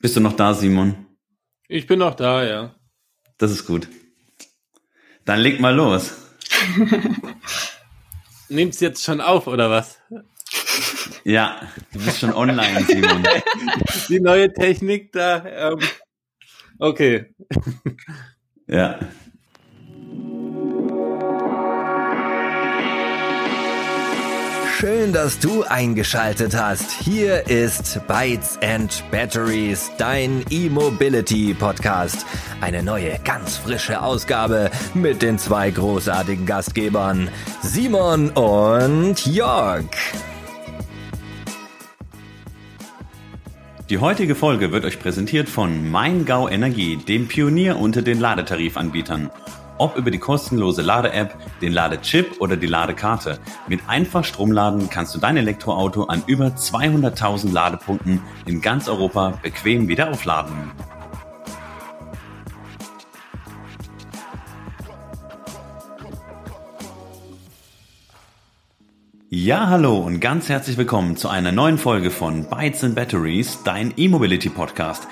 Bist du noch da, Simon? Ich bin noch da, ja. Das ist gut. Dann leg mal los. Nimmst jetzt schon auf, oder was? Ja, du bist schon online, Simon. Die neue Technik da. Ähm, okay. Ja. Schön, dass du eingeschaltet hast. Hier ist Bytes and Batteries, dein E-Mobility Podcast. Eine neue, ganz frische Ausgabe mit den zwei großartigen Gastgebern, Simon und Jörg. Die heutige Folge wird euch präsentiert von MeinGau Energie, dem Pionier unter den Ladetarifanbietern. Ob über die kostenlose Lade-App, den Ladechip oder die Ladekarte. Mit einfach Stromladen kannst du dein Elektroauto an über 200.000 Ladepunkten in ganz Europa bequem wieder aufladen. Ja, hallo und ganz herzlich willkommen zu einer neuen Folge von Bytes and Batteries, dein E-Mobility Podcast.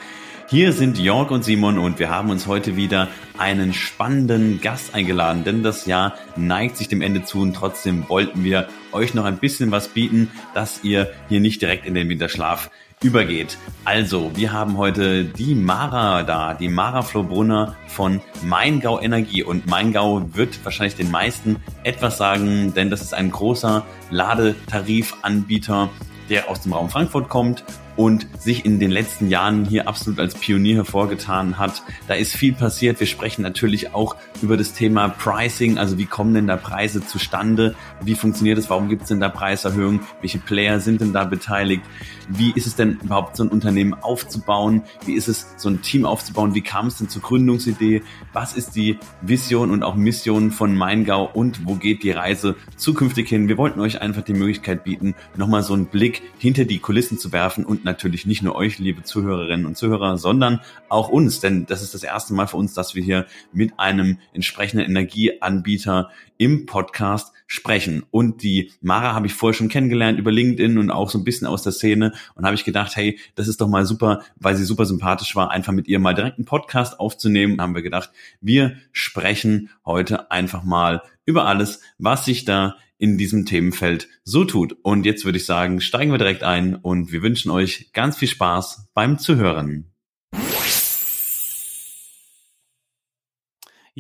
Hier sind Jörg und Simon und wir haben uns heute wieder einen spannenden Gast eingeladen, denn das Jahr neigt sich dem Ende zu und trotzdem wollten wir euch noch ein bisschen was bieten, dass ihr hier nicht direkt in den Winterschlaf übergeht. Also, wir haben heute die Mara da, die Mara Flobrunner von Maingau Energie und Maingau wird wahrscheinlich den meisten etwas sagen, denn das ist ein großer Ladetarifanbieter, der aus dem Raum Frankfurt kommt und sich in den letzten Jahren hier absolut als Pionier hervorgetan hat. Da ist viel passiert. Wir sprechen natürlich auch über das Thema Pricing, also wie kommen denn da Preise zustande? Wie funktioniert es? Warum gibt es denn da Preiserhöhungen? Welche Player sind denn da beteiligt? Wie ist es denn überhaupt so ein Unternehmen aufzubauen? Wie ist es so ein Team aufzubauen? Wie kam es denn zur Gründungsidee? Was ist die Vision und auch Mission von Maingau und wo geht die Reise zukünftig hin? Wir wollten euch einfach die Möglichkeit bieten, nochmal so einen Blick hinter die Kulissen zu werfen und natürlich nicht nur euch, liebe Zuhörerinnen und Zuhörer, sondern auch uns, denn das ist das erste Mal für uns, dass wir hier mit einem entsprechenden Energieanbieter im Podcast sprechen. Und die Mara habe ich vorher schon kennengelernt über LinkedIn und auch so ein bisschen aus der Szene und habe ich gedacht, hey, das ist doch mal super, weil sie super sympathisch war, einfach mit ihr mal direkt einen Podcast aufzunehmen. Haben wir gedacht, wir sprechen heute einfach mal über alles, was sich da in diesem Themenfeld so tut. Und jetzt würde ich sagen, steigen wir direkt ein und wir wünschen euch ganz viel Spaß beim Zuhören.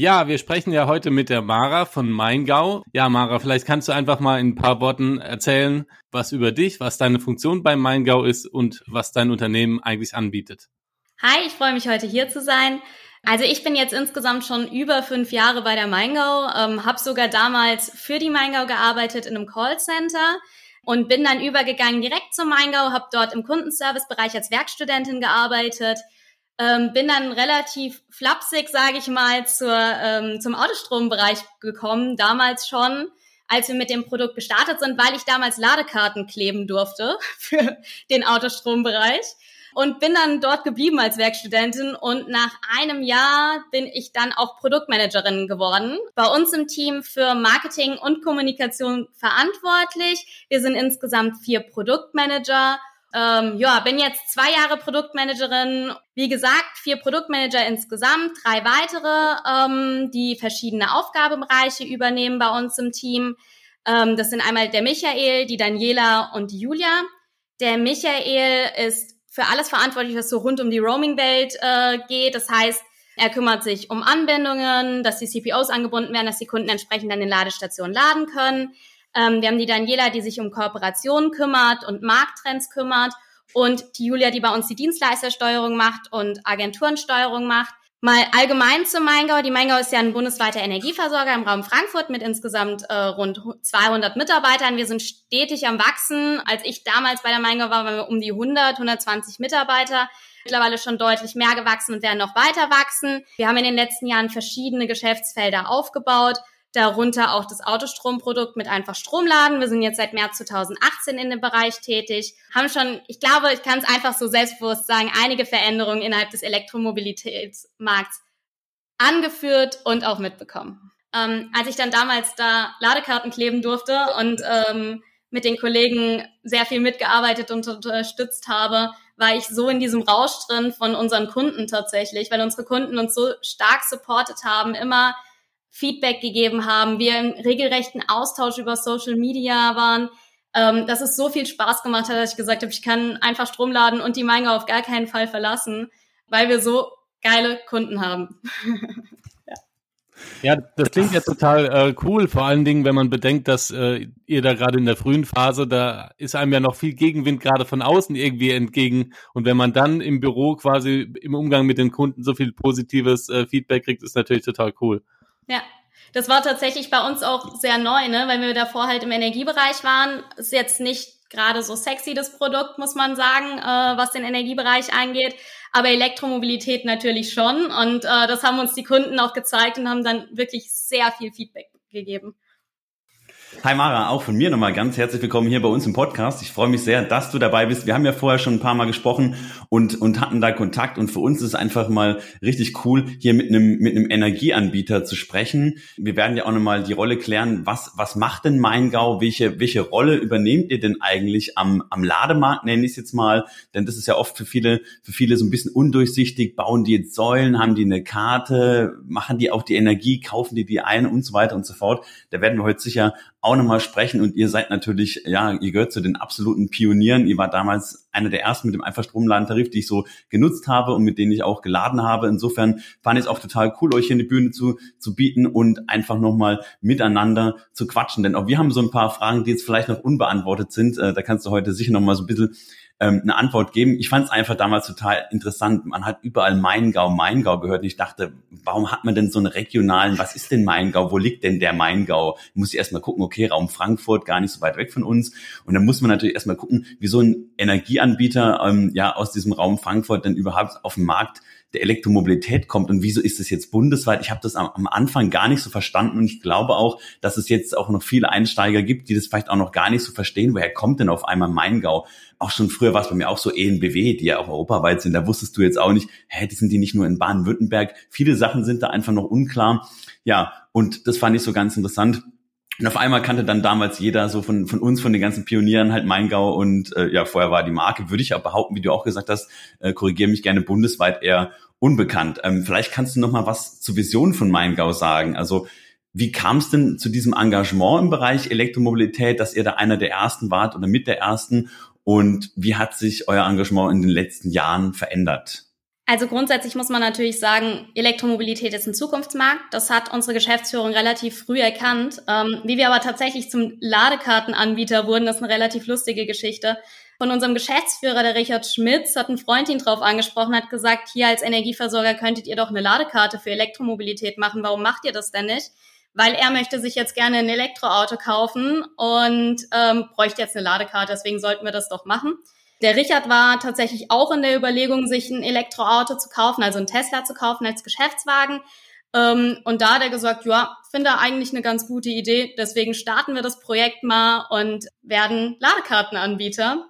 Ja, wir sprechen ja heute mit der Mara von Maingau. Ja, Mara, vielleicht kannst du einfach mal in ein paar Worten erzählen, was über dich, was deine Funktion beim Maingau ist und was dein Unternehmen eigentlich anbietet. Hi, ich freue mich heute hier zu sein. Also ich bin jetzt insgesamt schon über fünf Jahre bei der Maingau, ähm, habe sogar damals für die Maingau gearbeitet in einem Callcenter und bin dann übergegangen direkt zum Maingau, habe dort im Kundenservicebereich als Werkstudentin gearbeitet, ähm, bin dann relativ flapsig, sage ich mal, zur, ähm, zum Autostrombereich gekommen, damals schon, als wir mit dem Produkt gestartet sind, weil ich damals Ladekarten kleben durfte für den Autostrombereich und bin dann dort geblieben als Werkstudentin und nach einem Jahr bin ich dann auch Produktmanagerin geworden. Bei uns im Team für Marketing und Kommunikation verantwortlich. Wir sind insgesamt vier Produktmanager ähm, ja, bin jetzt zwei Jahre Produktmanagerin. Wie gesagt, vier Produktmanager insgesamt, drei weitere, ähm, die verschiedene Aufgabenbereiche übernehmen bei uns im Team. Ähm, das sind einmal der Michael, die Daniela und die Julia. Der Michael ist für alles verantwortlich, was so rund um die Roaming-Welt äh, geht. Das heißt, er kümmert sich um Anbindungen, dass die CPOs angebunden werden, dass die Kunden entsprechend an den Ladestationen laden können. Ähm, wir haben die Daniela, die sich um Kooperationen kümmert und Markttrends kümmert und die Julia, die bei uns die Dienstleistersteuerung macht und Agenturensteuerung macht. Mal allgemein zum Maingau. Die Maingau ist ja ein bundesweiter Energieversorger im Raum Frankfurt mit insgesamt äh, rund 200 Mitarbeitern. Wir sind stetig am Wachsen. Als ich damals bei der Maingau war, waren wir um die 100, 120 Mitarbeiter. Mittlerweile schon deutlich mehr gewachsen und werden noch weiter wachsen. Wir haben in den letzten Jahren verschiedene Geschäftsfelder aufgebaut darunter auch das Autostromprodukt mit einfach Stromladen. Wir sind jetzt seit März 2018 in dem Bereich tätig, haben schon, ich glaube, ich kann es einfach so selbstbewusst sagen, einige Veränderungen innerhalb des Elektromobilitätsmarkts angeführt und auch mitbekommen. Ähm, als ich dann damals da Ladekarten kleben durfte und ähm, mit den Kollegen sehr viel mitgearbeitet und unterstützt habe, war ich so in diesem Rausch drin von unseren Kunden tatsächlich, weil unsere Kunden uns so stark supportet haben, immer Feedback gegeben haben, wir im regelrechten Austausch über Social Media waren, ähm, dass es so viel Spaß gemacht hat, dass ich gesagt habe, ich kann einfach Strom laden und die Menge auf gar keinen Fall verlassen, weil wir so geile Kunden haben. Ja, das klingt ja total äh, cool, vor allen Dingen, wenn man bedenkt, dass äh, ihr da gerade in der frühen Phase, da ist einem ja noch viel Gegenwind gerade von außen irgendwie entgegen. Und wenn man dann im Büro quasi im Umgang mit den Kunden so viel positives äh, Feedback kriegt, ist natürlich total cool. Ja, das war tatsächlich bei uns auch sehr neu, ne? weil wir davor halt im Energiebereich waren. Ist jetzt nicht gerade so sexy, das Produkt, muss man sagen, äh, was den Energiebereich angeht. Aber Elektromobilität natürlich schon. Und äh, das haben uns die Kunden auch gezeigt und haben dann wirklich sehr viel Feedback gegeben. Hi Mara, auch von mir nochmal ganz herzlich willkommen hier bei uns im Podcast. Ich freue mich sehr, dass du dabei bist. Wir haben ja vorher schon ein paar Mal gesprochen und, und hatten da Kontakt und für uns ist es einfach mal richtig cool, hier mit einem, mit einem Energieanbieter zu sprechen. Wir werden ja auch nochmal die Rolle klären, was, was macht denn Maingau? Welche, welche Rolle übernehmt ihr denn eigentlich am, am Lademarkt, nenne ich es jetzt mal? Denn das ist ja oft für viele, für viele so ein bisschen undurchsichtig. Bauen die jetzt Säulen? Haben die eine Karte? Machen die auch die Energie? Kaufen die die ein? Und so weiter und so fort. Da werden wir heute sicher auch nochmal sprechen. Und ihr seid natürlich, ja, ihr gehört zu den absoluten Pionieren. Ihr war damals einer der ersten mit dem Einfachstromladentarif, die ich so genutzt habe und mit denen ich auch geladen habe. Insofern fand ich es auch total cool, euch hier eine Bühne zu, zu bieten und einfach nochmal miteinander zu quatschen. Denn auch wir haben so ein paar Fragen, die jetzt vielleicht noch unbeantwortet sind. Äh, da kannst du heute sicher nochmal so ein bisschen ähm, eine Antwort geben. Ich fand es einfach damals total interessant. Man hat überall Maingau, Maingau gehört und ich dachte, warum hat man denn so einen regionalen, was ist denn Maingau, wo liegt denn der Maingau? Muss ich erstmal gucken, okay, Raum Frankfurt, gar nicht so weit weg von uns. Und dann muss man natürlich erstmal gucken, wie so ein Energieanbieter ähm, ja aus diesem Raum Frankfurt denn überhaupt auf den Markt der Elektromobilität kommt und wieso ist es jetzt bundesweit? Ich habe das am, Anfang gar nicht so verstanden und ich glaube auch, dass es jetzt auch noch viele Einsteiger gibt, die das vielleicht auch noch gar nicht so verstehen. Woher kommt denn auf einmal Maingau? Auch schon früher war es bei mir auch so ENBW, die ja auch europaweit sind. Da wusstest du jetzt auch nicht, hä, die sind die nicht nur in Baden-Württemberg. Viele Sachen sind da einfach noch unklar. Ja, und das fand ich so ganz interessant. Und auf einmal kannte dann damals jeder so von, von uns, von den ganzen Pionieren halt Maingau und äh, ja, vorher war die Marke, würde ich auch behaupten, wie du auch gesagt hast, äh, korrigiere mich gerne bundesweit eher unbekannt. Ähm, vielleicht kannst du noch mal was zur Vision von Maingau sagen. Also wie kam es denn zu diesem Engagement im Bereich Elektromobilität, dass ihr da einer der ersten wart oder mit der ersten? Und wie hat sich euer Engagement in den letzten Jahren verändert? Also grundsätzlich muss man natürlich sagen, Elektromobilität ist ein Zukunftsmarkt. Das hat unsere Geschäftsführung relativ früh erkannt. Ähm, wie wir aber tatsächlich zum Ladekartenanbieter wurden, das ist eine relativ lustige Geschichte. Von unserem Geschäftsführer, der Richard Schmitz, hat ein Freund ihn drauf angesprochen, hat gesagt, hier als Energieversorger könntet ihr doch eine Ladekarte für Elektromobilität machen. Warum macht ihr das denn nicht? Weil er möchte sich jetzt gerne ein Elektroauto kaufen und ähm, bräuchte jetzt eine Ladekarte. Deswegen sollten wir das doch machen. Der Richard war tatsächlich auch in der Überlegung, sich ein Elektroauto zu kaufen, also ein Tesla zu kaufen als Geschäftswagen. Ähm, und da hat er gesagt, ja, finde eigentlich eine ganz gute Idee. Deswegen starten wir das Projekt mal und werden Ladekartenanbieter.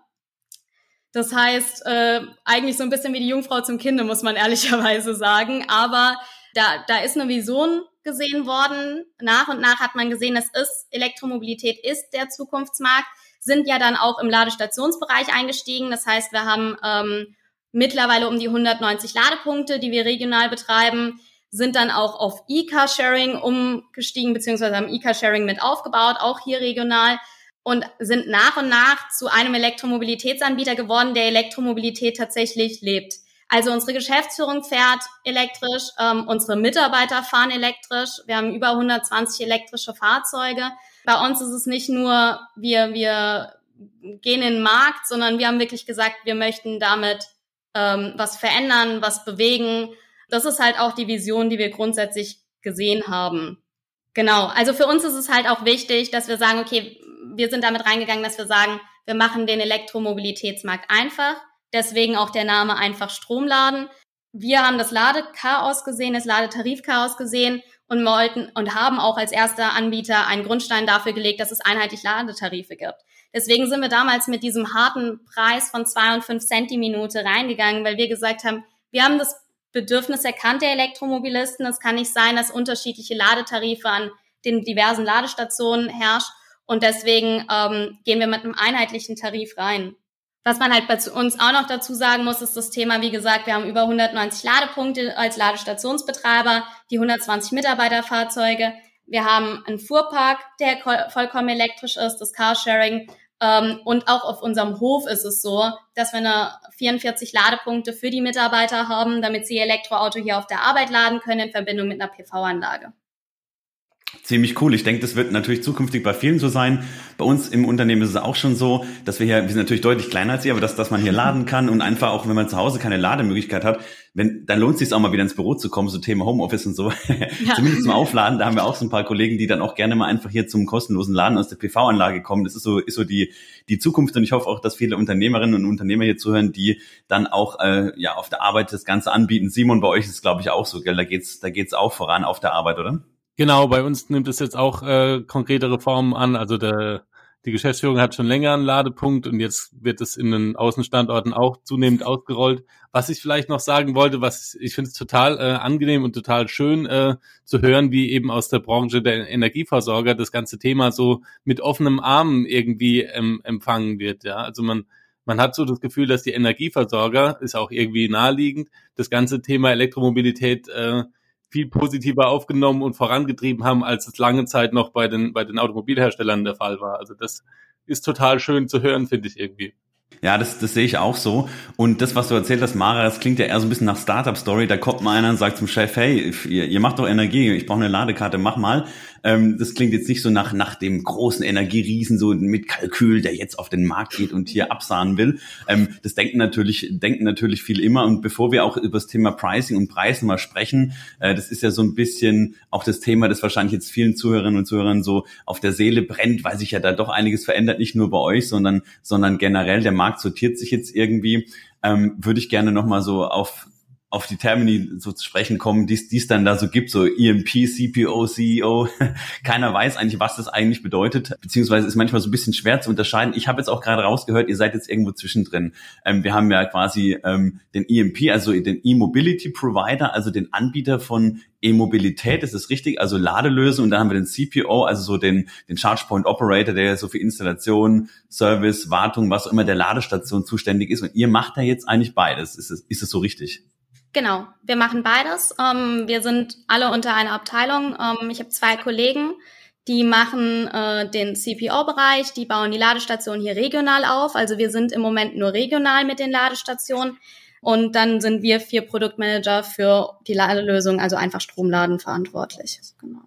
Das heißt, äh, eigentlich so ein bisschen wie die Jungfrau zum Kinde, muss man ehrlicherweise sagen. Aber da, da ist eine Vision gesehen worden. Nach und nach hat man gesehen, es ist, Elektromobilität ist der Zukunftsmarkt sind ja dann auch im Ladestationsbereich eingestiegen. Das heißt, wir haben ähm, mittlerweile um die 190 Ladepunkte, die wir regional betreiben, sind dann auch auf E-Car-Sharing umgestiegen, beziehungsweise haben E-Car-Sharing mit aufgebaut, auch hier regional und sind nach und nach zu einem Elektromobilitätsanbieter geworden, der Elektromobilität tatsächlich lebt. Also unsere Geschäftsführung fährt elektrisch, ähm, unsere Mitarbeiter fahren elektrisch. Wir haben über 120 elektrische Fahrzeuge bei uns ist es nicht nur, wir, wir gehen in den Markt, sondern wir haben wirklich gesagt, wir möchten damit ähm, was verändern, was bewegen. Das ist halt auch die Vision, die wir grundsätzlich gesehen haben. Genau. Also für uns ist es halt auch wichtig, dass wir sagen, okay, wir sind damit reingegangen, dass wir sagen, wir machen den Elektromobilitätsmarkt einfach. Deswegen auch der Name einfach Stromladen. Wir haben das Ladechaos gesehen, das Ladetarifchaos gesehen und wollten und haben auch als erster Anbieter einen Grundstein dafür gelegt, dass es einheitlich Ladetarife gibt. Deswegen sind wir damals mit diesem harten Preis von zwei und fünf Cent die Minute reingegangen, weil wir gesagt haben, wir haben das Bedürfnis erkannt der Elektromobilisten. Es kann nicht sein, dass unterschiedliche Ladetarife an den diversen Ladestationen herrscht. Und deswegen ähm, gehen wir mit einem einheitlichen Tarif rein. Was man halt bei uns auch noch dazu sagen muss, ist das Thema, wie gesagt, wir haben über 190 Ladepunkte als Ladestationsbetreiber, die 120 Mitarbeiterfahrzeuge. Wir haben einen Fuhrpark, der vollkommen elektrisch ist, das Carsharing. Ähm, und auch auf unserem Hof ist es so, dass wir eine 44 Ladepunkte für die Mitarbeiter haben, damit sie ihr Elektroauto hier auf der Arbeit laden können in Verbindung mit einer PV-Anlage. Ziemlich cool. Ich denke, das wird natürlich zukünftig bei vielen so sein. Bei uns im Unternehmen ist es auch schon so, dass wir hier, wir sind natürlich deutlich kleiner als ihr, aber dass, dass man hier laden kann und einfach auch, wenn man zu Hause keine Lademöglichkeit hat, wenn, dann lohnt es sich auch mal wieder ins Büro zu kommen, so Thema Homeoffice und so. Ja. Zumindest zum Aufladen. Da haben wir auch so ein paar Kollegen, die dann auch gerne mal einfach hier zum kostenlosen Laden aus der PV-Anlage kommen. Das ist so, ist so die, die Zukunft und ich hoffe auch, dass viele Unternehmerinnen und Unternehmer hier zuhören, die dann auch, äh, ja, auf der Arbeit das Ganze anbieten. Simon, bei euch ist es, glaube ich, auch so, gell? Da geht's, da geht's auch voran auf der Arbeit, oder? Genau, bei uns nimmt es jetzt auch äh, konkretere Formen an. Also der, die Geschäftsführung hat schon länger einen Ladepunkt und jetzt wird es in den Außenstandorten auch zunehmend ausgerollt. Was ich vielleicht noch sagen wollte, was ich finde es total äh, angenehm und total schön äh, zu hören, wie eben aus der Branche der Energieversorger das ganze Thema so mit offenem Arm irgendwie ähm, empfangen wird. Ja, also man man hat so das Gefühl, dass die Energieversorger ist auch irgendwie naheliegend das ganze Thema Elektromobilität äh, viel positiver aufgenommen und vorangetrieben haben, als es lange Zeit noch bei den, bei den Automobilherstellern der Fall war. Also das ist total schön zu hören, finde ich irgendwie. Ja, das, das sehe ich auch so. Und das, was du erzählt hast, Mara, das klingt ja eher so ein bisschen nach Startup-Story. Da kommt mal einer und sagt zum Chef, hey, ihr, ihr macht doch Energie, ich brauche eine Ladekarte, mach mal. Ähm, das klingt jetzt nicht so nach, nach dem großen Energieriesen, so mit Kalkül, der jetzt auf den Markt geht und hier absahen will. Ähm, das denken natürlich, denken natürlich viel immer. Und bevor wir auch über das Thema Pricing und Preisen mal sprechen, äh, das ist ja so ein bisschen auch das Thema, das wahrscheinlich jetzt vielen Zuhörerinnen und Zuhörern so auf der Seele brennt, weil sich ja da doch einiges verändert, nicht nur bei euch, sondern, sondern generell der Markt sortiert sich jetzt irgendwie. Ähm, würde ich gerne nochmal so auf auf die Termini so zu sprechen kommen, die es dann da so gibt, so EMP, CPO, CEO. Keiner weiß eigentlich, was das eigentlich bedeutet, beziehungsweise ist manchmal so ein bisschen schwer zu unterscheiden. Ich habe jetzt auch gerade rausgehört, ihr seid jetzt irgendwo zwischendrin. Ähm, wir haben ja quasi ähm, den EMP, also den E-Mobility Provider, also den Anbieter von E-Mobilität, ist das richtig? Also Ladelösung und dann haben wir den CPO, also so den, den Charge Point Operator, der so für Installation, Service, Wartung, was auch immer der Ladestation zuständig ist. Und ihr macht da jetzt eigentlich beides. Ist es, ist es so richtig? Genau, wir machen beides. Ähm, wir sind alle unter einer Abteilung. Ähm, ich habe zwei Kollegen, die machen äh, den CPO-Bereich, die bauen die Ladestationen hier regional auf. Also wir sind im Moment nur regional mit den Ladestationen. Und dann sind wir vier Produktmanager für die Ladelösung, also einfach Stromladen verantwortlich. Genau.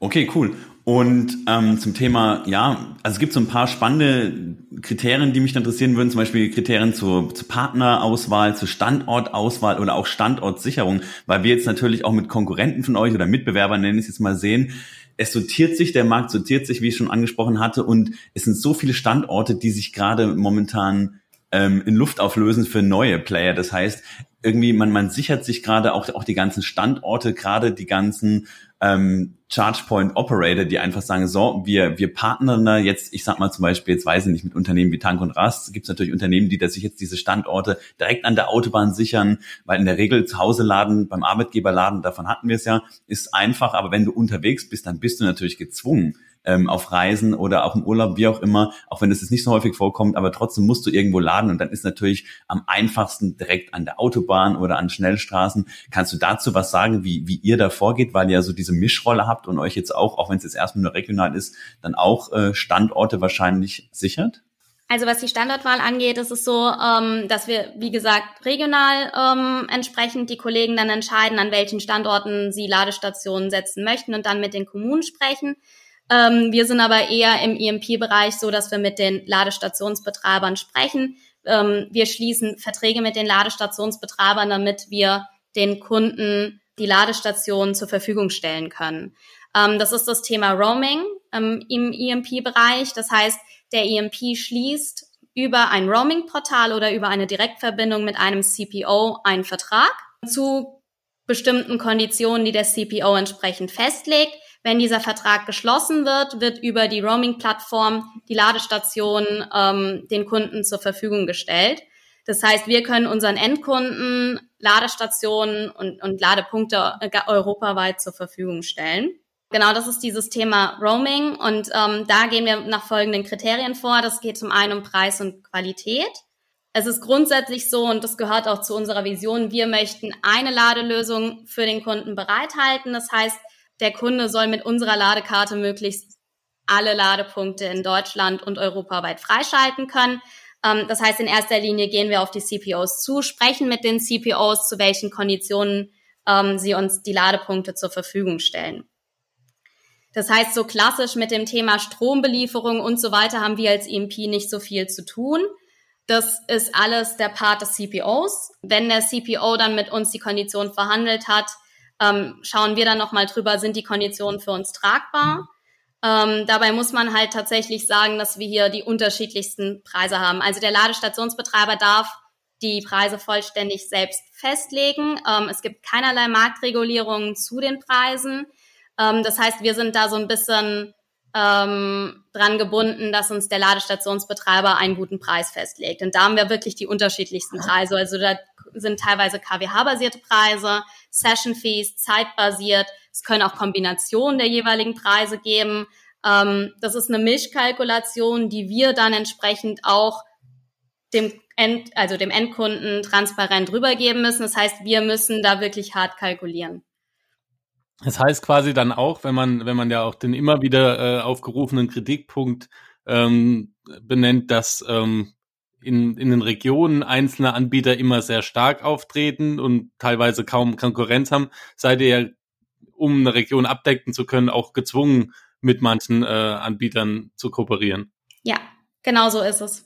Okay, cool. Und ähm, zum Thema, ja, also es gibt so ein paar spannende Kriterien, die mich interessieren würden, zum Beispiel Kriterien zur, zur Partnerauswahl, zur Standortauswahl oder auch Standortsicherung, weil wir jetzt natürlich auch mit Konkurrenten von euch oder Mitbewerbern, nenne ich es jetzt mal, sehen, es sortiert sich, der Markt sortiert sich, wie ich schon angesprochen hatte, und es sind so viele Standorte, die sich gerade momentan ähm, in Luft auflösen für neue Player. Das heißt, irgendwie, man, man sichert sich gerade auch, auch die ganzen Standorte, gerade die ganzen ähm, ChargePoint Operator, die einfach sagen, so, wir, wir partnern da jetzt, ich sag mal zum Beispiel, jetzt weiß ich nicht, mit Unternehmen wie Tank und Rast, gibt es natürlich Unternehmen, die da sich jetzt diese Standorte direkt an der Autobahn sichern, weil in der Regel zu Hause laden, beim Arbeitgeber laden, davon hatten wir es ja, ist einfach, aber wenn du unterwegs bist, dann bist du natürlich gezwungen, ähm, auf Reisen oder auch im Urlaub, wie auch immer, auch wenn es jetzt nicht so häufig vorkommt, aber trotzdem musst du irgendwo laden und dann ist natürlich am einfachsten direkt an der Autobahn oder an Schnellstraßen. Kannst du dazu was sagen, wie, wie ihr da vorgeht, weil ihr ja so diese Mischrolle habt und euch jetzt auch, auch wenn es jetzt erstmal nur regional ist, dann auch äh, Standorte wahrscheinlich sichert? Also was die Standortwahl angeht, ist es so, ähm, dass wir, wie gesagt, regional ähm, entsprechend die Kollegen dann entscheiden, an welchen Standorten sie Ladestationen setzen möchten und dann mit den Kommunen sprechen. Ähm, wir sind aber eher im EMP-Bereich so, dass wir mit den Ladestationsbetreibern sprechen. Ähm, wir schließen Verträge mit den Ladestationsbetreibern, damit wir den Kunden die Ladestationen zur Verfügung stellen können. Ähm, das ist das Thema Roaming ähm, im EMP-Bereich. Das heißt, der EMP schließt über ein Roaming-Portal oder über eine Direktverbindung mit einem CPO einen Vertrag zu bestimmten Konditionen, die der CPO entsprechend festlegt. Wenn dieser Vertrag geschlossen wird, wird über die Roaming-Plattform die Ladestation ähm, den Kunden zur Verfügung gestellt. Das heißt, wir können unseren Endkunden Ladestationen und, und Ladepunkte europaweit zur Verfügung stellen. Genau, das ist dieses Thema Roaming und ähm, da gehen wir nach folgenden Kriterien vor. Das geht zum einen um Preis und Qualität. Es ist grundsätzlich so und das gehört auch zu unserer Vision. Wir möchten eine Ladelösung für den Kunden bereithalten. Das heißt, der Kunde soll mit unserer Ladekarte möglichst alle Ladepunkte in Deutschland und europaweit freischalten können. Ähm, das heißt, in erster Linie gehen wir auf die CPOs zu, sprechen mit den CPOs, zu welchen Konditionen ähm, sie uns die Ladepunkte zur Verfügung stellen. Das heißt, so klassisch mit dem Thema Strombelieferung und so weiter haben wir als EMP nicht so viel zu tun. Das ist alles der Part des CPOs. Wenn der CPO dann mit uns die Kondition verhandelt hat, ähm, schauen wir dann nochmal drüber, sind die Konditionen für uns tragbar? Ähm, dabei muss man halt tatsächlich sagen, dass wir hier die unterschiedlichsten Preise haben. Also der Ladestationsbetreiber darf die Preise vollständig selbst festlegen. Ähm, es gibt keinerlei Marktregulierungen zu den Preisen. Ähm, das heißt, wir sind da so ein bisschen ähm, dran gebunden, dass uns der Ladestationsbetreiber einen guten Preis festlegt. Und da haben wir wirklich die unterschiedlichsten Preise. Also da sind teilweise KWH-basierte Preise, Session-Fees, zeitbasiert. Es können auch Kombinationen der jeweiligen Preise geben. Ähm, das ist eine Mischkalkulation, die wir dann entsprechend auch dem End, also dem Endkunden transparent rübergeben müssen. Das heißt, wir müssen da wirklich hart kalkulieren. Das heißt quasi dann auch, wenn man, wenn man ja auch den immer wieder äh, aufgerufenen Kritikpunkt ähm, benennt, dass ähm, in, in den Regionen einzelne Anbieter immer sehr stark auftreten und teilweise kaum Konkurrenz haben, seid ihr ja, um eine Region abdecken zu können, auch gezwungen, mit manchen äh, Anbietern zu kooperieren. Ja, genau so ist es.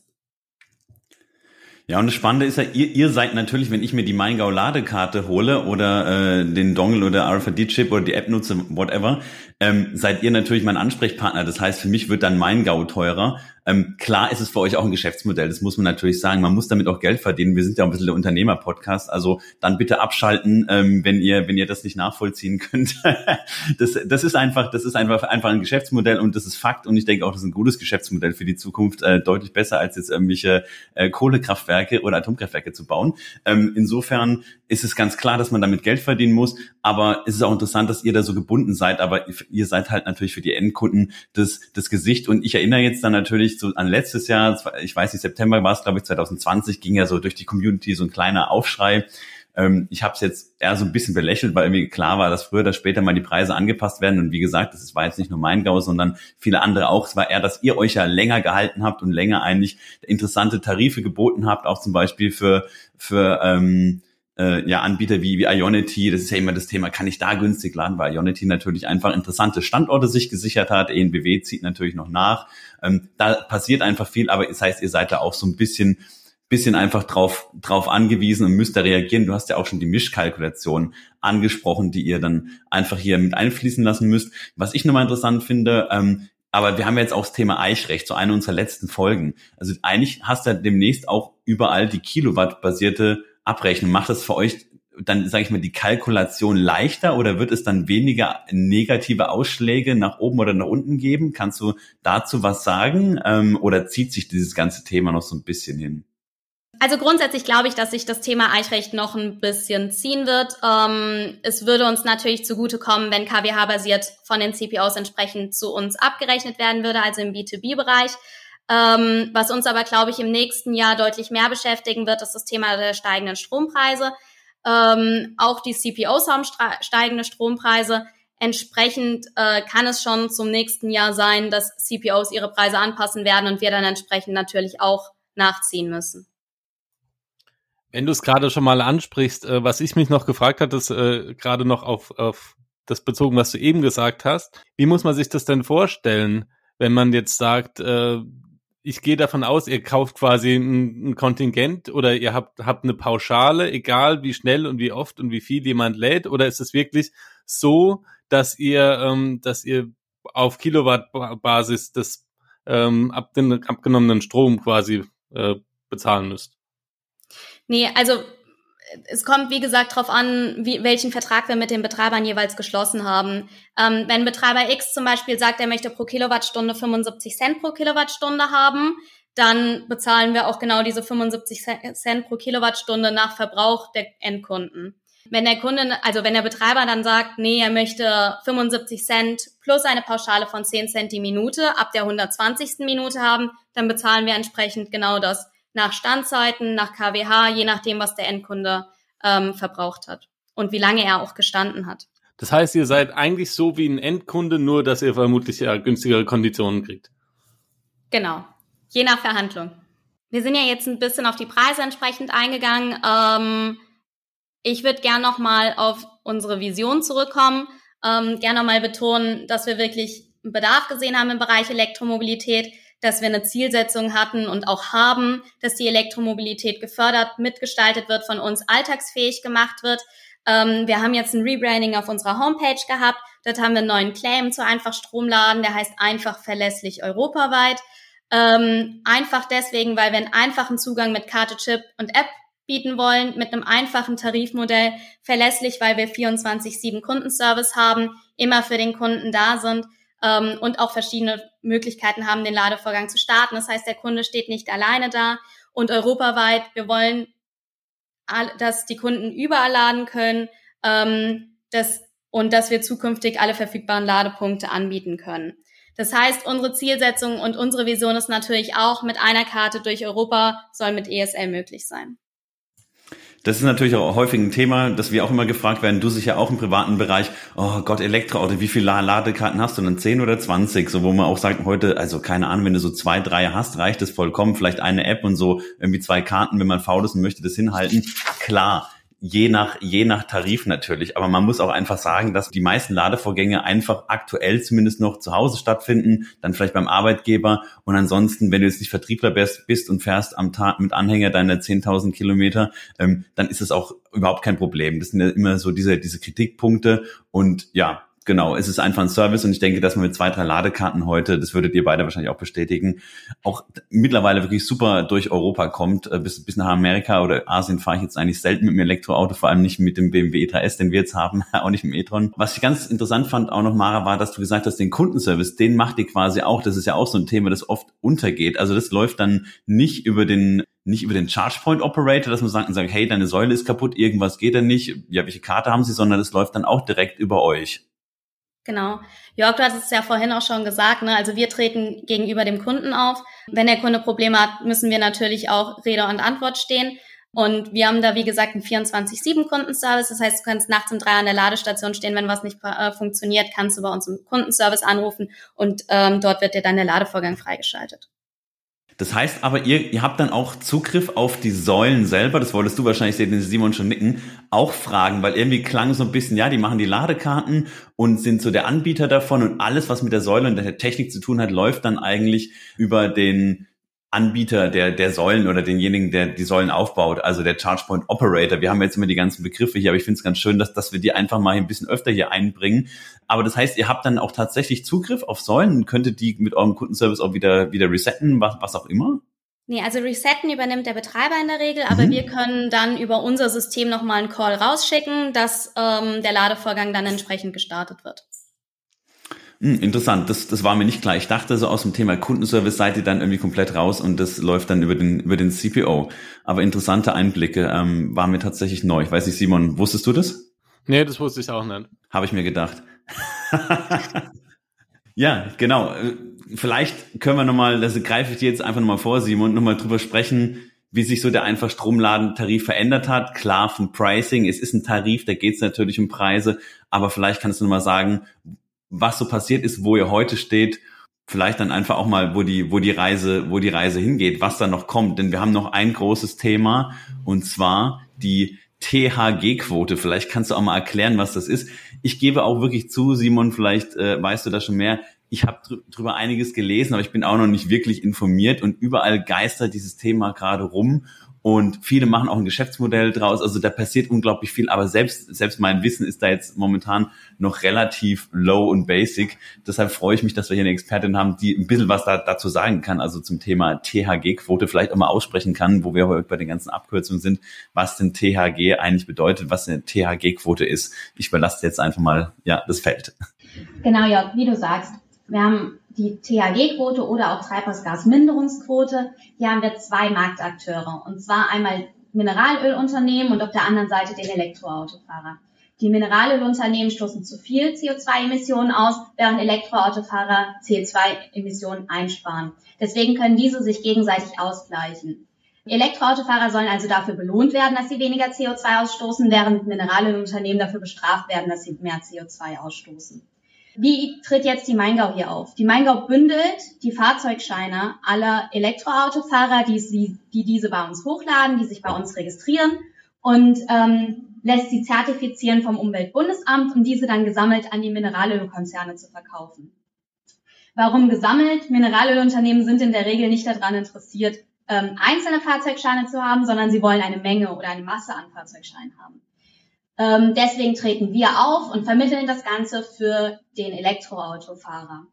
Ja, und das Spannende ist ja, ihr, ihr seid natürlich, wenn ich mir die Maingau Ladekarte hole oder äh, den Dongle oder RFID-Chip oder die App nutze, whatever, ähm, seid ihr natürlich mein Ansprechpartner. Das heißt, für mich wird dann Maingau teurer. Ähm, klar ist es für euch auch ein Geschäftsmodell, das muss man natürlich sagen. Man muss damit auch Geld verdienen. Wir sind ja ein bisschen der Unternehmer-Podcast, also dann bitte abschalten, ähm, wenn ihr wenn ihr das nicht nachvollziehen könnt. das, das ist einfach das ist einfach einfach ein Geschäftsmodell und das ist Fakt und ich denke auch, das ist ein gutes Geschäftsmodell für die Zukunft, äh, deutlich besser als jetzt irgendwelche äh, Kohlekraftwerke oder Atomkraftwerke zu bauen. Ähm, insofern ist es ganz klar, dass man damit Geld verdienen muss, aber es ist auch interessant, dass ihr da so gebunden seid, aber ihr seid halt natürlich für die Endkunden das das Gesicht und ich erinnere jetzt dann natürlich so an letztes Jahr, ich weiß nicht, September war es, glaube ich, 2020, ging ja so durch die Community so ein kleiner Aufschrei. Ähm, ich habe es jetzt eher so ein bisschen belächelt, weil irgendwie klar war, dass früher oder später mal die Preise angepasst werden. Und wie gesagt, das war jetzt nicht nur mein Gau, sondern viele andere auch. Es war eher, dass ihr euch ja länger gehalten habt und länger eigentlich interessante Tarife geboten habt, auch zum Beispiel für, für ähm, äh, ja, Anbieter wie, wie Ionity, das ist ja immer das Thema, kann ich da günstig laden, weil Ionity natürlich einfach interessante Standorte sich gesichert hat. ENBW zieht natürlich noch nach. Ähm, da passiert einfach viel, aber das heißt, ihr seid da auch so ein bisschen bisschen einfach drauf, drauf angewiesen und müsst da reagieren. Du hast ja auch schon die Mischkalkulation angesprochen, die ihr dann einfach hier mit einfließen lassen müsst. Was ich nochmal interessant finde, ähm, aber wir haben jetzt auch das Thema Eichrecht, so eine unserer letzten Folgen. Also eigentlich hast du ja demnächst auch überall die Kilowatt-basierte abrechnen. Macht das für euch dann, sage ich mal, die Kalkulation leichter oder wird es dann weniger negative Ausschläge nach oben oder nach unten geben? Kannst du dazu was sagen ähm, oder zieht sich dieses ganze Thema noch so ein bisschen hin? Also grundsätzlich glaube ich, dass sich das Thema Eichrecht noch ein bisschen ziehen wird. Ähm, es würde uns natürlich zugutekommen, wenn KWH-basiert von den CPOs entsprechend zu uns abgerechnet werden würde, also im B2B-Bereich. Ähm, was uns aber, glaube ich, im nächsten Jahr deutlich mehr beschäftigen wird, ist das Thema der steigenden Strompreise. Ähm, auch die CPOs haben steigende Strompreise. Entsprechend äh, kann es schon zum nächsten Jahr sein, dass CPOs ihre Preise anpassen werden und wir dann entsprechend natürlich auch nachziehen müssen. Wenn du es gerade schon mal ansprichst, äh, was ich mich noch gefragt hatte, ist äh, gerade noch auf, auf das bezogen, was du eben gesagt hast. Wie muss man sich das denn vorstellen, wenn man jetzt sagt, äh, ich gehe davon aus, ihr kauft quasi ein, ein, Kontingent oder ihr habt, habt eine Pauschale, egal wie schnell und wie oft und wie viel jemand lädt, oder ist es wirklich so, dass ihr, ähm, dass ihr auf Kilowattbasis des ähm, ab den abgenommenen Strom quasi äh, bezahlen müsst? Nee, also es kommt, wie gesagt, darauf an, wie, welchen Vertrag wir mit den Betreibern jeweils geschlossen haben. Ähm, wenn Betreiber X zum Beispiel sagt, er möchte pro Kilowattstunde 75 Cent pro Kilowattstunde haben, dann bezahlen wir auch genau diese 75 Cent pro Kilowattstunde nach Verbrauch der Endkunden. Wenn der Kunde, also wenn der Betreiber dann sagt, nee, er möchte 75 Cent plus eine Pauschale von 10 Cent die Minute ab der 120. Minute haben, dann bezahlen wir entsprechend genau das nach Standzeiten, nach KWH, je nachdem, was der Endkunde ähm, verbraucht hat und wie lange er auch gestanden hat. Das heißt, ihr seid eigentlich so wie ein Endkunde, nur dass ihr vermutlich ja günstigere Konditionen kriegt. Genau, je nach Verhandlung. Wir sind ja jetzt ein bisschen auf die Preise entsprechend eingegangen. Ähm, ich würde gern nochmal auf unsere Vision zurückkommen, ähm, gern nochmal betonen, dass wir wirklich einen Bedarf gesehen haben im Bereich Elektromobilität, dass wir eine Zielsetzung hatten und auch haben, dass die Elektromobilität gefördert, mitgestaltet wird, von uns alltagsfähig gemacht wird. Ähm, wir haben jetzt ein Rebranding auf unserer Homepage gehabt. Dort haben wir einen neuen Claim zu einfach Stromladen, der heißt einfach verlässlich europaweit. Ähm, einfach deswegen, weil wir einen einfachen Zugang mit Karte, Chip und App bieten wollen, mit einem einfachen Tarifmodell, verlässlich, weil wir 24-7 Kundenservice haben, immer für den Kunden da sind ähm, und auch verschiedene Möglichkeiten haben, den Ladevorgang zu starten. Das heißt, der Kunde steht nicht alleine da und europaweit, wir wollen, dass die Kunden überall laden können ähm, das, und dass wir zukünftig alle verfügbaren Ladepunkte anbieten können. Das heißt, unsere Zielsetzung und unsere Vision ist natürlich auch, mit einer Karte durch Europa soll mit ESL möglich sein. Das ist natürlich auch häufig ein Thema, dass wir auch immer gefragt werden, du sicher auch im privaten Bereich, oh Gott, Elektroauto, wie viele Ladekarten hast du denn? 10 oder 20? So, wo man auch sagt, heute, also keine Ahnung, wenn du so zwei, drei hast, reicht das vollkommen. Vielleicht eine App und so irgendwie zwei Karten, wenn man faul ist und möchte das hinhalten. Klar je nach, je nach Tarif natürlich. Aber man muss auch einfach sagen, dass die meisten Ladevorgänge einfach aktuell zumindest noch zu Hause stattfinden, dann vielleicht beim Arbeitgeber. Und ansonsten, wenn du jetzt nicht Vertriebler bist und fährst am Tag mit Anhänger deine 10.000 Kilometer, ähm, dann ist es auch überhaupt kein Problem. Das sind ja immer so diese, diese Kritikpunkte. Und ja, genau, es ist einfach ein Service und ich denke, dass man mit zwei, drei Ladekarten heute, das würdet ihr beide wahrscheinlich auch bestätigen, auch mittlerweile wirklich super durch Europa kommt. Äh, bis, bis nach Amerika oder Asien fahre ich jetzt eigentlich selten mit dem Elektroauto, vor allem nicht mit dem BMW E3S, den wir jetzt haben, auch nicht mit dem e-tron. Was ich ganz interessant fand auch noch, Mara, war, dass du gesagt hast, den Kundenservice, den macht ihr quasi auch. Das ist ja auch so ein Thema, das oft untergeht. Also das läuft dann nicht über den nicht über den ChargePoint Operator, dass man sagt, sagt, hey, deine Säule ist kaputt, irgendwas geht da nicht, ja, welche Karte haben Sie, sondern das läuft dann auch direkt über euch. Genau. Jörg, du hattest es ja vorhin auch schon gesagt, ne? also wir treten gegenüber dem Kunden auf. Wenn der Kunde Probleme hat, müssen wir natürlich auch Rede und Antwort stehen. Und wir haben da, wie gesagt, einen 24-7-Kundenservice. Das heißt, du kannst nachts um drei an der Ladestation stehen. Wenn was nicht äh, funktioniert, kannst du bei uns im Kundenservice anrufen und ähm, dort wird dir dann der Ladevorgang freigeschaltet. Das heißt aber, ihr, ihr habt dann auch Zugriff auf die Säulen selber, das wolltest du wahrscheinlich sehen, den Simon schon nicken, auch fragen, weil irgendwie klang so ein bisschen, ja, die machen die Ladekarten und sind so der Anbieter davon und alles, was mit der Säule und der Technik zu tun hat, läuft dann eigentlich über den Anbieter der, der Säulen oder denjenigen, der die Säulen aufbaut, also der ChargePoint Operator. Wir haben jetzt immer die ganzen Begriffe hier, aber ich finde es ganz schön, dass, dass wir die einfach mal ein bisschen öfter hier einbringen. Aber das heißt, ihr habt dann auch tatsächlich Zugriff auf Säulen und könntet die mit eurem Kundenservice auch wieder, wieder resetten, was, was auch immer? Nee, also Resetten übernimmt der Betreiber in der Regel, aber mhm. wir können dann über unser System nochmal einen Call rausschicken, dass ähm, der Ladevorgang dann entsprechend gestartet wird. Hm, interessant, das, das war mir nicht klar. Ich dachte so aus dem Thema Kundenservice seid ihr dann irgendwie komplett raus und das läuft dann über den, über den CPO. Aber interessante Einblicke ähm, waren mir tatsächlich neu. Ich weiß nicht, Simon, wusstest du das? Nee, das wusste ich auch nicht. Habe ich mir gedacht. ja, genau. Vielleicht können wir nochmal, das greife ich dir jetzt einfach nochmal vor, Simon, nochmal drüber sprechen, wie sich so der Einfachstromladentarif verändert hat. Klar, vom Pricing, es ist ein Tarif, da geht es natürlich um Preise, aber vielleicht kannst du nochmal sagen, was so passiert ist, wo ihr heute steht, vielleicht dann einfach auch mal, wo die, wo die Reise, wo die Reise hingeht, was da noch kommt. Denn wir haben noch ein großes Thema und zwar die THG-Quote. Vielleicht kannst du auch mal erklären, was das ist. Ich gebe auch wirklich zu, Simon, vielleicht äh, weißt du da schon mehr. Ich habe dr drüber einiges gelesen, aber ich bin auch noch nicht wirklich informiert und überall geistert dieses Thema gerade rum und viele machen auch ein Geschäftsmodell draus. Also da passiert unglaublich viel. Aber selbst, selbst mein Wissen ist da jetzt momentan noch relativ low und basic. Deshalb freue ich mich, dass wir hier eine Expertin haben, die ein bisschen was da, dazu sagen kann. Also zum Thema THG-Quote vielleicht auch mal aussprechen kann, wo wir heute bei den ganzen Abkürzungen sind, was denn THG eigentlich bedeutet, was eine THG-Quote ist. Ich überlasse jetzt einfach mal, ja, das Feld. Genau, ja, wie du sagst. Wir haben die THG-Quote oder auch Treibhausgasminderungsquote. Hier haben wir zwei Marktakteure. Und zwar einmal Mineralölunternehmen und auf der anderen Seite den Elektroautofahrer. Die Mineralölunternehmen stoßen zu viel CO2-Emissionen aus, während Elektroautofahrer CO2-Emissionen einsparen. Deswegen können diese sich gegenseitig ausgleichen. Elektroautofahrer sollen also dafür belohnt werden, dass sie weniger CO2 ausstoßen, während Mineralölunternehmen dafür bestraft werden, dass sie mehr CO2 ausstoßen. Wie tritt jetzt die Maingau hier auf? Die Maingau bündelt die Fahrzeugscheine aller Elektroautofahrer, die, sie, die diese bei uns hochladen, die sich bei uns registrieren und ähm, lässt sie zertifizieren vom Umweltbundesamt, um diese dann gesammelt an die Mineralölkonzerne zu verkaufen. Warum gesammelt? Mineralölunternehmen sind in der Regel nicht daran interessiert, ähm, einzelne Fahrzeugscheine zu haben, sondern sie wollen eine Menge oder eine Masse an Fahrzeugscheinen haben. Ähm, deswegen treten wir auf und vermitteln das Ganze für den Elektroautofahrer.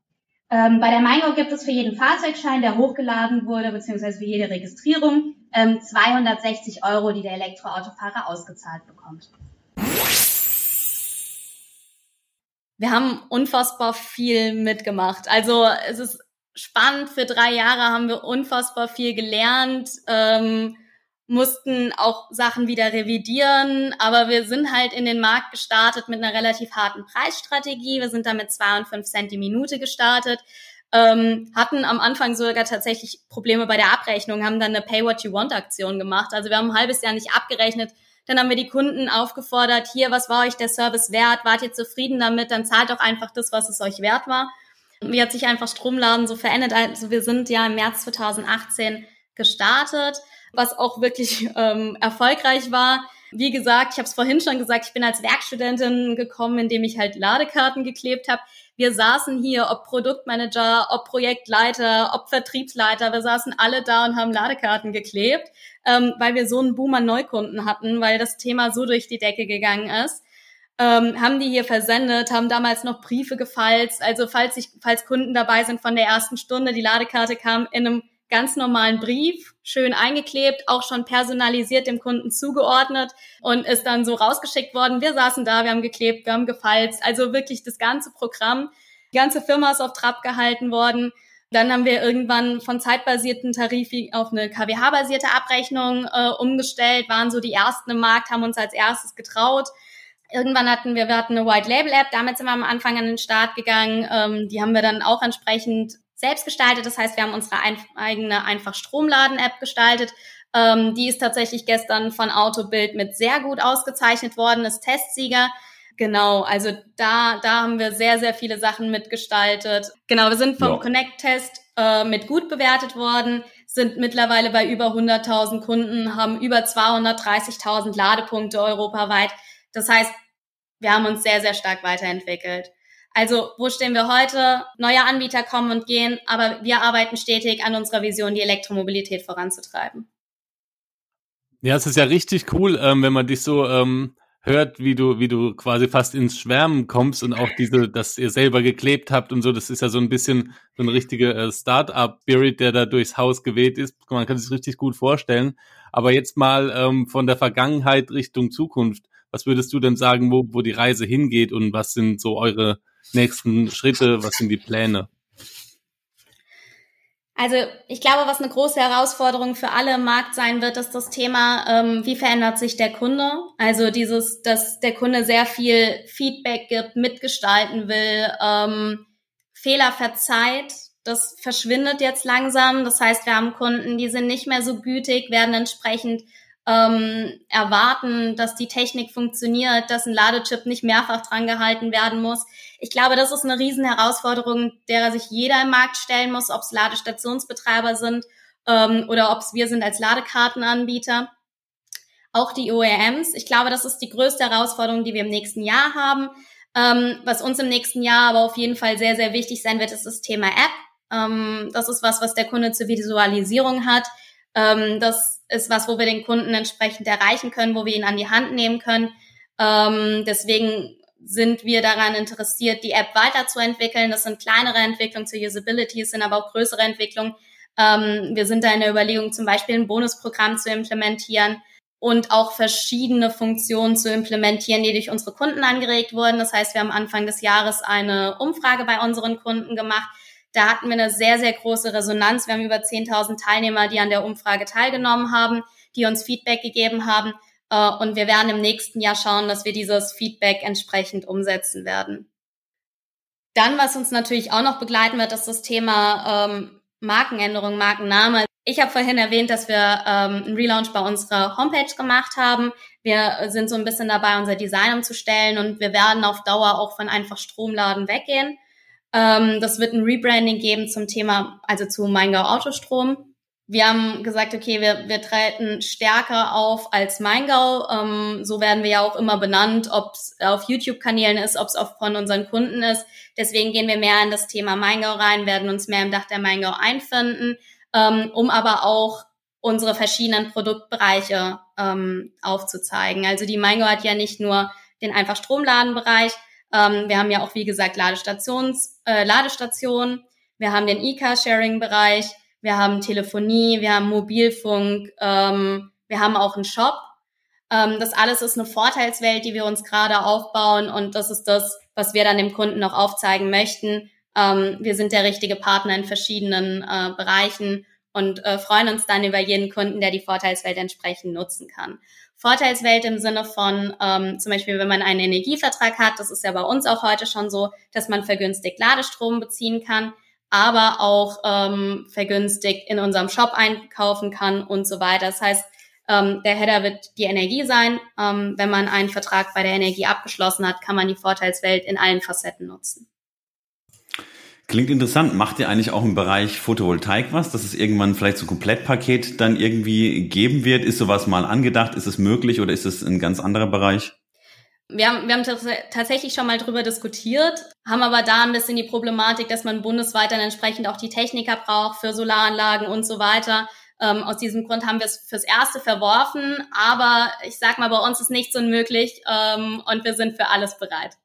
Ähm, bei der Maingo gibt es für jeden Fahrzeugschein, der hochgeladen wurde, beziehungsweise für jede Registrierung, ähm, 260 Euro, die der Elektroautofahrer ausgezahlt bekommt. Wir haben unfassbar viel mitgemacht. Also es ist spannend. Für drei Jahre haben wir unfassbar viel gelernt, ähm, mussten auch Sachen wieder revidieren, aber wir sind halt in den Markt gestartet mit einer relativ harten Preisstrategie. Wir sind da mit zwei und fünf Cent die Minute gestartet. Ähm, hatten am Anfang sogar tatsächlich Probleme bei der Abrechnung, haben dann eine Pay What You Want Aktion gemacht. Also wir haben ein halbes Jahr nicht abgerechnet. Dann haben wir die Kunden aufgefordert, hier, was war euch der Service wert? Wart ihr zufrieden damit? Dann zahlt doch einfach das, was es euch wert war. Wie hat sich einfach Stromladen so verändert? Also wir sind ja im März 2018 gestartet, was auch wirklich ähm, erfolgreich war. Wie gesagt, ich habe es vorhin schon gesagt, ich bin als Werkstudentin gekommen, indem ich halt Ladekarten geklebt habe. Wir saßen hier, ob Produktmanager, ob Projektleiter, ob Vertriebsleiter, wir saßen alle da und haben Ladekarten geklebt, ähm, weil wir so einen Boom an Neukunden hatten, weil das Thema so durch die Decke gegangen ist. Ähm, haben die hier versendet, haben damals noch Briefe gefalzt. Also falls ich, falls Kunden dabei sind von der ersten Stunde, die Ladekarte kam in einem ganz normalen Brief, schön eingeklebt, auch schon personalisiert dem Kunden zugeordnet und ist dann so rausgeschickt worden. Wir saßen da, wir haben geklebt, wir haben gefalzt, also wirklich das ganze Programm. Die ganze Firma ist auf Trab gehalten worden. Dann haben wir irgendwann von zeitbasierten Tarif auf eine KWH-basierte Abrechnung äh, umgestellt, waren so die ersten im Markt, haben uns als erstes getraut. Irgendwann hatten wir, wir hatten eine White Label App, damit sind wir am Anfang an den Start gegangen. Ähm, die haben wir dann auch entsprechend selbst gestaltet. Das heißt, wir haben unsere ein, eigene einfach Stromladen-App gestaltet. Ähm, die ist tatsächlich gestern von Autobild mit sehr gut ausgezeichnet worden, ist Testsieger. Genau, also da, da haben wir sehr, sehr viele Sachen mitgestaltet. Genau, wir sind vom ja. Connect-Test äh, mit gut bewertet worden, sind mittlerweile bei über 100.000 Kunden, haben über 230.000 Ladepunkte europaweit. Das heißt, wir haben uns sehr, sehr stark weiterentwickelt. Also wo stehen wir heute? Neue Anbieter kommen und gehen, aber wir arbeiten stetig an unserer Vision, die Elektromobilität voranzutreiben. Ja, es ist ja richtig cool, ähm, wenn man dich so ähm, hört, wie du, wie du quasi fast ins Schwärmen kommst und auch diese, dass ihr selber geklebt habt und so. Das ist ja so ein bisschen so ein richtiger äh, Start-up-Spirit, der da durchs Haus geweht ist. Man kann sich richtig gut vorstellen. Aber jetzt mal ähm, von der Vergangenheit Richtung Zukunft. Was würdest du denn sagen, wo, wo die Reise hingeht und was sind so eure nächsten Schritte? Was sind die Pläne? Also ich glaube, was eine große Herausforderung für alle im Markt sein wird, ist das Thema, ähm, wie verändert sich der Kunde? Also dieses, dass der Kunde sehr viel Feedback gibt, mitgestalten will, ähm, Fehler verzeiht. Das verschwindet jetzt langsam. Das heißt, wir haben Kunden, die sind nicht mehr so gütig, werden entsprechend ähm, erwarten, dass die Technik funktioniert, dass ein Ladechip nicht mehrfach dran gehalten werden muss. Ich glaube, das ist eine riesen Herausforderung, derer sich jeder im Markt stellen muss, ob es Ladestationsbetreiber sind ähm, oder ob es wir sind als Ladekartenanbieter. Auch die OEMs. Ich glaube, das ist die größte Herausforderung, die wir im nächsten Jahr haben. Ähm, was uns im nächsten Jahr aber auf jeden Fall sehr, sehr wichtig sein wird, ist das Thema App. Ähm, das ist was, was der Kunde zur Visualisierung hat. Ähm, das ist was, wo wir den Kunden entsprechend erreichen können, wo wir ihn an die Hand nehmen können. Ähm, deswegen sind wir daran interessiert, die App weiterzuentwickeln. Das sind kleinere Entwicklungen zur Usability, es sind aber auch größere Entwicklungen. Ähm, wir sind da in der Überlegung, zum Beispiel ein Bonusprogramm zu implementieren und auch verschiedene Funktionen zu implementieren, die durch unsere Kunden angeregt wurden. Das heißt, wir haben Anfang des Jahres eine Umfrage bei unseren Kunden gemacht, da hatten wir eine sehr, sehr große Resonanz. Wir haben über 10.000 Teilnehmer, die an der Umfrage teilgenommen haben. die uns Feedback gegeben haben. Äh, und wir werden im nächsten Jahr schauen, dass wir dieses Feedback entsprechend umsetzen werden. Dann, was uns natürlich auch noch begleiten wird, ist das Thema ähm, Markenänderung, Markenname. Ich habe vorhin erwähnt, dass wir ähm, einen Relaunch bei unserer Homepage gemacht haben. Wir sind so ein bisschen dabei, unser Design umzustellen und wir werden auf Dauer auch von einfach Stromladen weggehen. Ähm, das wird ein Rebranding geben zum Thema, also zu Maingau Autostrom. Wir haben gesagt, okay, wir, wir treten stärker auf als Maingau. Ähm, so werden wir ja auch immer benannt, ob es auf YouTube-Kanälen ist, ob es von unseren Kunden ist. Deswegen gehen wir mehr in das Thema Maingau rein, werden uns mehr im Dach der Maingau einfinden, ähm, um aber auch unsere verschiedenen Produktbereiche ähm, aufzuzeigen. Also die Maingau hat ja nicht nur den einfach Stromladenbereich, ähm, wir haben ja auch, wie gesagt, Ladestations, äh, Ladestationen, wir haben den E-Car-Sharing-Bereich, wir haben Telefonie, wir haben Mobilfunk, ähm, wir haben auch einen Shop. Ähm, das alles ist eine Vorteilswelt, die wir uns gerade aufbauen und das ist das, was wir dann dem Kunden noch aufzeigen möchten. Ähm, wir sind der richtige Partner in verschiedenen äh, Bereichen und äh, freuen uns dann über jeden Kunden, der die Vorteilswelt entsprechend nutzen kann. Vorteilswelt im Sinne von ähm, zum Beispiel, wenn man einen Energievertrag hat, das ist ja bei uns auch heute schon so, dass man vergünstigt Ladestrom beziehen kann, aber auch ähm, vergünstigt in unserem Shop einkaufen kann und so weiter. Das heißt, ähm, der Header wird die Energie sein. Ähm, wenn man einen Vertrag bei der Energie abgeschlossen hat, kann man die Vorteilswelt in allen Facetten nutzen. Klingt interessant. Macht ihr eigentlich auch im Bereich Photovoltaik was, dass es irgendwann vielleicht so ein Komplettpaket dann irgendwie geben wird? Ist sowas mal angedacht? Ist es möglich oder ist es ein ganz anderer Bereich? Wir haben, wir haben tatsächlich schon mal drüber diskutiert, haben aber da ein bisschen die Problematik, dass man bundesweit dann entsprechend auch die Techniker braucht für Solaranlagen und so weiter. Ähm, aus diesem Grund haben wir es fürs Erste verworfen, aber ich sag mal, bei uns ist nichts unmöglich ähm, und wir sind für alles bereit.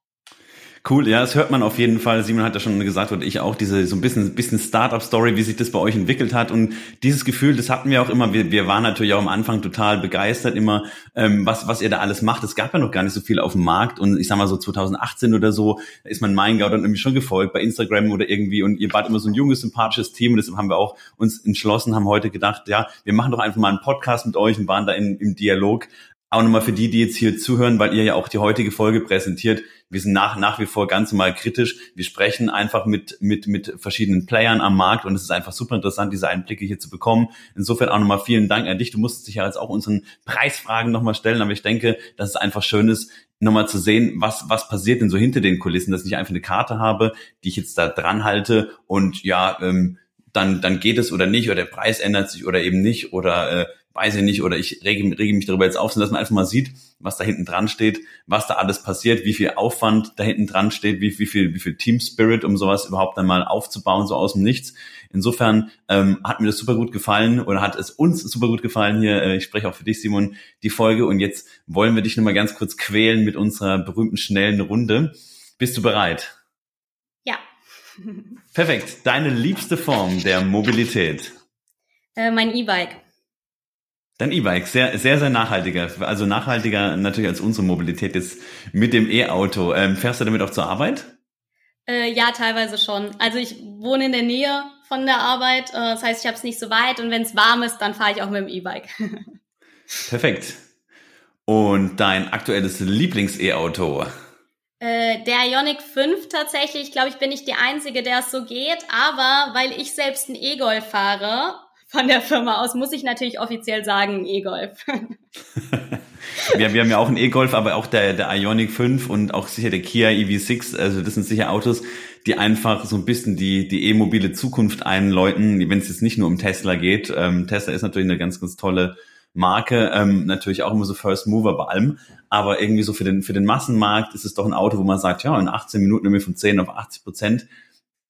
Cool, ja, das hört man auf jeden Fall. Simon hat ja schon gesagt und ich auch diese so ein bisschen, bisschen Startup-Story, wie sich das bei euch entwickelt hat. Und dieses Gefühl, das hatten wir auch immer. Wir, wir waren natürlich auch am Anfang total begeistert immer, ähm, was, was ihr da alles macht. Es gab ja noch gar nicht so viel auf dem Markt. Und ich sag mal so 2018 oder so ist man Maingau dann irgendwie schon gefolgt bei Instagram oder irgendwie. Und ihr wart immer so ein junges, sympathisches Team. Und deshalb haben wir auch uns entschlossen, haben heute gedacht, ja, wir machen doch einfach mal einen Podcast mit euch und waren da in, im Dialog auch nochmal für die, die jetzt hier zuhören, weil ihr ja auch die heutige Folge präsentiert. Wir sind nach, nach wie vor ganz normal kritisch. Wir sprechen einfach mit, mit, mit verschiedenen Playern am Markt und es ist einfach super interessant, diese Einblicke hier zu bekommen. Insofern auch nochmal vielen Dank an dich. Du musst dich ja jetzt auch unseren Preisfragen nochmal stellen, aber ich denke, dass es einfach schön ist, nochmal zu sehen, was, was passiert denn so hinter den Kulissen, dass ich einfach eine Karte habe, die ich jetzt da dran halte und ja, ähm, dann, dann geht es oder nicht oder der Preis ändert sich oder eben nicht oder äh, weiß ich nicht, oder ich rege, rege mich darüber jetzt auf, sondern dass man einfach mal sieht, was da hinten dran steht, was da alles passiert, wie viel Aufwand da hinten dran steht, wie, wie viel, wie viel Team Spirit, um sowas überhaupt dann mal aufzubauen, so aus dem Nichts. Insofern ähm, hat mir das super gut gefallen oder hat es uns super gut gefallen hier. Äh, ich spreche auch für dich, Simon, die Folge. Und jetzt wollen wir dich nochmal ganz kurz quälen mit unserer berühmten schnellen Runde. Bist du bereit? Ja. Perfekt. Deine liebste Form der Mobilität? Äh, mein E-Bike. Dein E-Bike, sehr, sehr, sehr nachhaltiger. Also nachhaltiger natürlich als unsere Mobilität jetzt mit dem E-Auto. Ähm, fährst du damit auch zur Arbeit? Äh, ja, teilweise schon. Also ich wohne in der Nähe von der Arbeit. Äh, das heißt, ich habe es nicht so weit und wenn es warm ist, dann fahre ich auch mit dem E-Bike. Perfekt. Und dein aktuelles Lieblings-E-Auto? Äh, der Ionic 5 tatsächlich, glaube ich, bin ich die Einzige, der es so geht. Aber weil ich selbst ein E-Golf fahre von der Firma aus, muss ich natürlich offiziell sagen, E-Golf. wir, wir haben ja auch einen E-Golf, aber auch der, der Ionic 5 und auch sicher der Kia EV6, also das sind sicher Autos, die einfach so ein bisschen die, die e-mobile Zukunft einläuten, wenn es jetzt nicht nur um Tesla geht. Ähm, Tesla ist natürlich eine ganz, ganz tolle Marke, ähm, natürlich auch immer so First Mover bei allem, aber irgendwie so für den, für den Massenmarkt ist es doch ein Auto, wo man sagt, ja, in 18 Minuten irgendwie von 10 auf 80 Prozent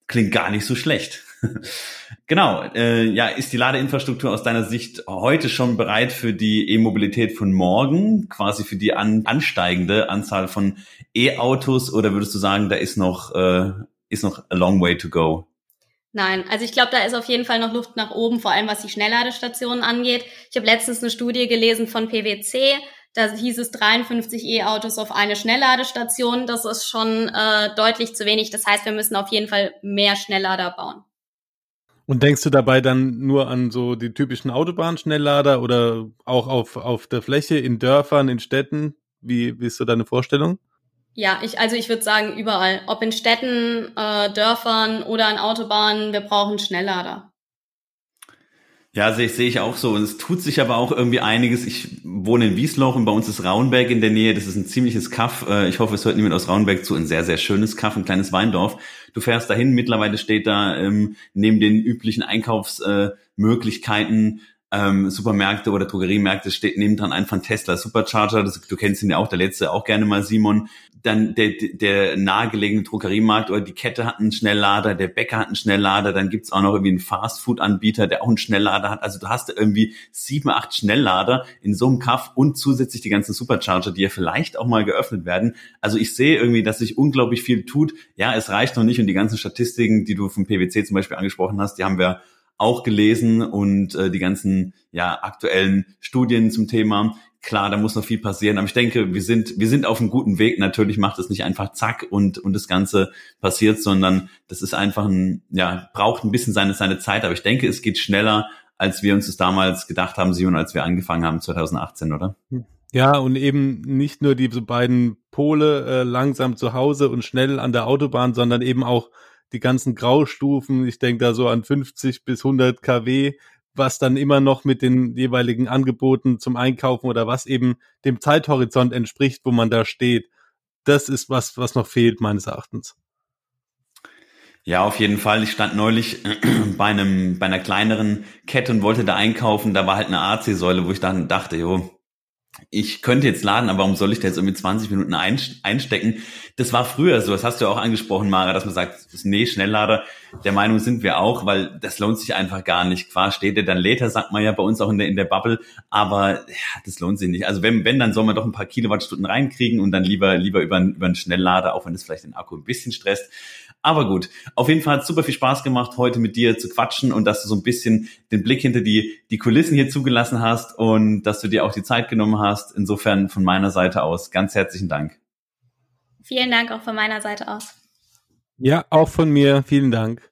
klingt gar nicht so schlecht. genau, äh, ja, ist die Ladeinfrastruktur aus deiner Sicht heute schon bereit für die E-Mobilität von morgen, quasi für die an, ansteigende Anzahl von E-Autos oder würdest du sagen, da ist noch, äh, ist noch a long way to go? Nein, also ich glaube, da ist auf jeden Fall noch Luft nach oben, vor allem was die Schnellladestationen angeht. Ich habe letztens eine Studie gelesen von PwC, da hieß es 53 E-Autos auf eine Schnellladestation. Das ist schon äh, deutlich zu wenig. Das heißt, wir müssen auf jeden Fall mehr Schnelllader bauen. Und denkst du dabei dann nur an so die typischen Autobahnschnelllader oder auch auf, auf der Fläche, in Dörfern, in Städten? Wie, wie ist so deine Vorstellung? Ja, ich, also ich würde sagen, überall. Ob in Städten, äh, Dörfern oder an Autobahnen, wir brauchen Schnelllader. Ja, sehe seh ich auch so. Und es tut sich aber auch irgendwie einiges. Ich wohne in Wiesloch und bei uns ist Raunberg in der Nähe. Das ist ein ziemliches Kaff. Äh, ich hoffe, es hört niemand aus Raunberg zu. Ein sehr, sehr schönes Kaff, ein kleines Weindorf. Du fährst dahin. Mittlerweile steht da ähm, neben den üblichen Einkaufsmöglichkeiten ähm, Supermärkte oder Drogeriemärkte steht nebendran ein von Tesla Supercharger. Das, du kennst ihn ja auch, der letzte auch gerne mal, Simon. Dann der, der nahegelegene Drogeriemarkt oder die Kette hat einen Schnelllader, der Bäcker hat einen Schnelllader, dann gibt's auch noch irgendwie einen Fastfood-Anbieter, der auch einen Schnelllader hat. Also du hast irgendwie sieben, acht Schnelllader in so einem Kaff und zusätzlich die ganzen Supercharger, die ja vielleicht auch mal geöffnet werden. Also ich sehe irgendwie, dass sich unglaublich viel tut. Ja, es reicht noch nicht und die ganzen Statistiken, die du vom PwC zum Beispiel angesprochen hast, die haben wir auch gelesen und äh, die ganzen ja aktuellen Studien zum Thema. Klar, da muss noch viel passieren, aber ich denke, wir sind wir sind auf einem guten Weg. Natürlich macht es nicht einfach zack und und das Ganze passiert, sondern das ist einfach ein ja braucht ein bisschen seine seine Zeit. Aber ich denke, es geht schneller, als wir uns das damals gedacht haben, Simon, als wir angefangen haben 2018, oder? Ja, und eben nicht nur diese beiden Pole äh, langsam zu Hause und schnell an der Autobahn, sondern eben auch die ganzen Graustufen, ich denke da so an 50 bis 100 kW, was dann immer noch mit den jeweiligen Angeboten zum Einkaufen oder was eben dem Zeithorizont entspricht, wo man da steht. Das ist was, was noch fehlt, meines Erachtens. Ja, auf jeden Fall. Ich stand neulich bei einem, bei einer kleineren Kette und wollte da einkaufen. Da war halt eine AC-Säule, wo ich dann dachte, jo, ich könnte jetzt laden, aber warum soll ich da jetzt irgendwie 20 Minuten einstecken? Das war früher so, das hast du ja auch angesprochen, Mara, dass man sagt, nee, Schnelllader, der Meinung sind wir auch, weil das lohnt sich einfach gar nicht. Quasi steht der dann later, sagt man ja bei uns auch in der, in der Bubble, aber ja, das lohnt sich nicht. Also wenn, wenn, dann soll man doch ein paar Kilowattstunden reinkriegen und dann lieber, lieber über, über einen Schnelllader, auch wenn es vielleicht den Akku ein bisschen stresst. Aber gut, auf jeden Fall hat super viel Spaß gemacht, heute mit dir zu quatschen und dass du so ein bisschen den Blick hinter die, die Kulissen hier zugelassen hast und dass du dir auch die Zeit genommen hast. Insofern von meiner Seite aus ganz herzlichen Dank. Vielen Dank auch von meiner Seite aus. Ja, auch von mir. Vielen Dank.